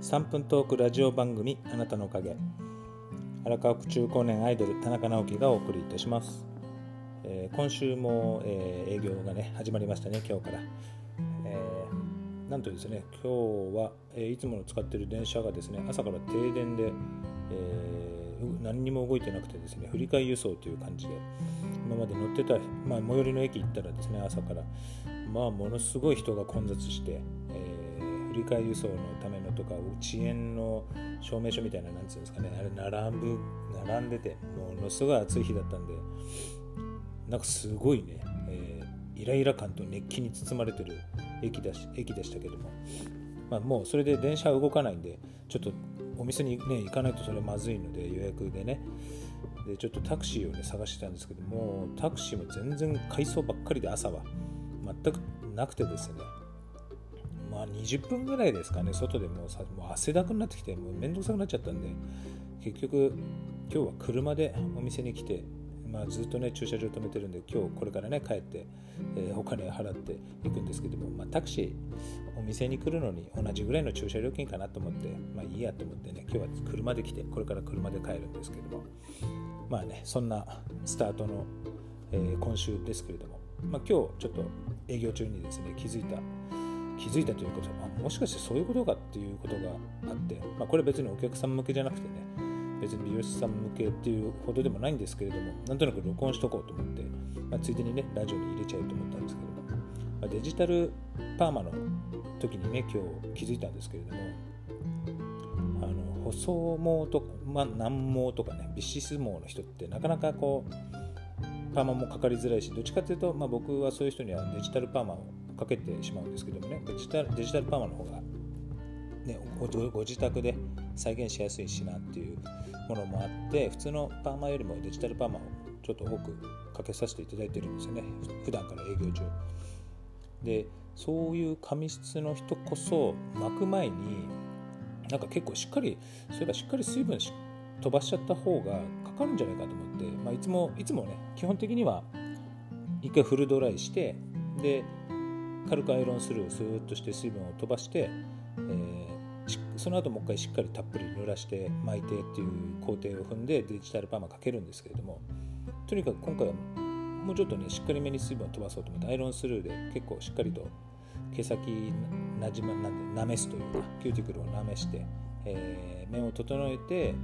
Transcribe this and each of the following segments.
3分トークラジオ番組あなたのおかげ。荒川区中高年アイドル田中直樹がお送りいたします、えー、今週も、えー、営業がね始まりましたね今日から、えー、なんとですね今日は、えいつもの使ってる電車がですね朝から停電で、え何にも動いてなくてですね振り替え輸送という感じで今まで乗ってた、まあ、最寄りの駅行ったらですね朝からまあものすごい人が混雑して、えー、振り替え輸送のためとか遅延の証明書みたいななんつうんですかねあれ並ぶ並んでてものすごい暑い日だったんでなんかすごいね、えー、イライラ感と熱気に包まれてる駅だし駅でしたけども、まあ、もうそれで電車は動かないんでちょっとお店に、ね、行かないとそれまずいので予約でね。でちょっとタクシーをね探してたんですけどもタクシーも全然回送ばっかりで朝は全くなくてですね。ま20分ぐらいですかね。外でもうさもう汗だくになってきてもうめんどくさくなっちゃったんで。結局今日は車でお店に来てまあ、ずっとね駐車場止めてるんで今日これからね帰って、えー、お金払っていくんですけども、まあ、タクシーお店に来るのに同じぐらいの駐車料金かなと思ってまあいいやと思ってね今日は車で来てこれから車で帰るんですけども。まあねそんなスタートの、えー、今週ですけれども、まあ、今日ちょっと営業中にですね気づいた気づいたということ、あ、もしかしてそういうことかっていうことがあって、まあ、これ別にお客さん向けじゃなくてね別に美容師さん向けっていうほどでもないんですけれどもなんとなく録音しとこうと思って、まあ、ついでにねラジオに入れちゃえと思ったんですけども、まあ、デジタルパーマの時にね今日気づいたんですけれどもあの細毛とか、まあ、軟毛とかねビシス毛の人ってなかなかこうパーマもかかりづらいしどっちかというと、まあ、僕はそういう人にはデジタルパーマをかけてしまうんですけどもね。デジタルデジタルパーマの方が、ね、ご自宅で再現しやすいしなっていうものもあって普通のパーマよりもデジタルパーマをちょっと多くかけさせていただいてるんですよね。普段から営業中。でそういう髪質の人こそ巻く前になんか結構しっかりそういえばしっかり水分飛ばしちゃった方がかかるんじゃないかと思って、まあ、いつもいつもね基本的には一回フルドライしてで軽くアイロンスルーをスーッとして水分を飛ばして、えー、その後もう一回しっかりたっぷり濡らして巻いてっていう工程を踏んでデジタルパーマかけるんですけれどもとにかく今回はもうちょっとねしっかりめに水分を飛ばそうと思ってアイロンスルーで結構しっかりと毛先なじまなんでなめすというかキューティクルをなめして、えー、面を整えて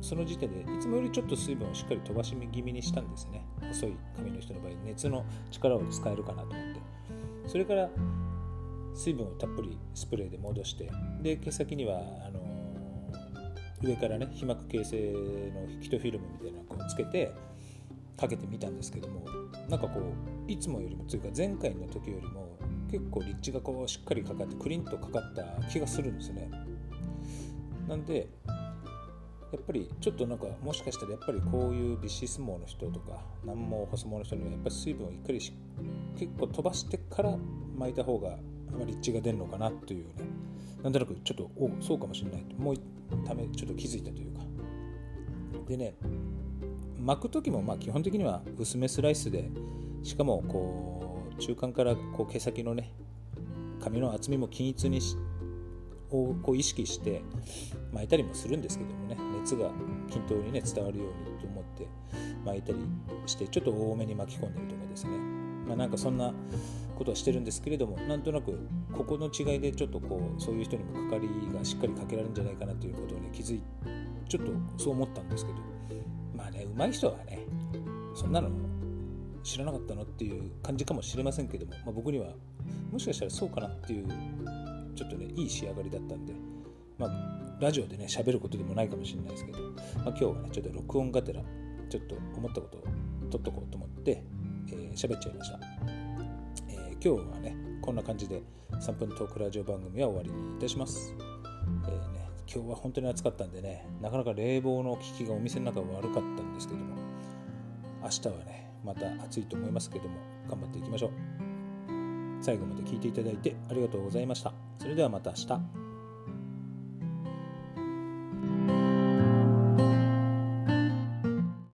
その時点でいつもよりちょっと水分をしっかり飛ばし気味にしたんですね。細い髪の人の場合熱の力を使えるかなと思って。それから水分をたっぷりスプレーで戻してで毛先にはあの上からね皮膜形成のヒトフィルムみたいなのをつけてかけてみたんですけどもなんかこういつもよりもというか前回の時よりも結構立地がこうしっかりかかってクリンとかかった気がするんですよね。なんでやっぱりちょっとなんかもしかしたらやっぱりこういうビシス毛の人とか軟毛細毛の人にはやっぱり水分をいっかりし結構飛ばしてから巻いた方があまり立地が出るのかなというね。なんとなくちょっとおそうかもしれないと。もうためちょっと気づいたというか。でね巻く時もまあ基本的には薄めスライスでしかもこう中間からこう毛先のね髪の厚みも均一にしてをこう意識して巻いたりもするんですけどもね。熱が均等にね伝わるようにと思って巻いたりしてちょっと多めに巻き込んでるとかですね。まあなんかそんなことはしてるんですけれどもなんとなくここの違いでちょっとこうそういう人にもかかりがしっかりかけられるんじゃないかなということをね気づいちょっとそう思ったんですけど。まあね上手い人はねそんなの知らなかったのっていう感じかもしれませんけども、まあ、僕にはもしかしたらそうかなっていうちょっとねいい仕上がりだったんで、まあ、ラジオでね喋ることでもないかもしれないですけど、まあ、今日はねちょっと録音がてらちょっと思ったことを取っとこうと思ってえー、喋っちゃいました、えー、今日はねこんな感じで3分トークラジオ番組は終わりにいたします、えーね、今日は本当に暑かったんでねなかなか冷房の効きがお店の中は悪かったんですけども明日はねまた暑いと思いますけども頑張っていきましょう。最後まで聞いていただいてありがとうございました。それではまた明日。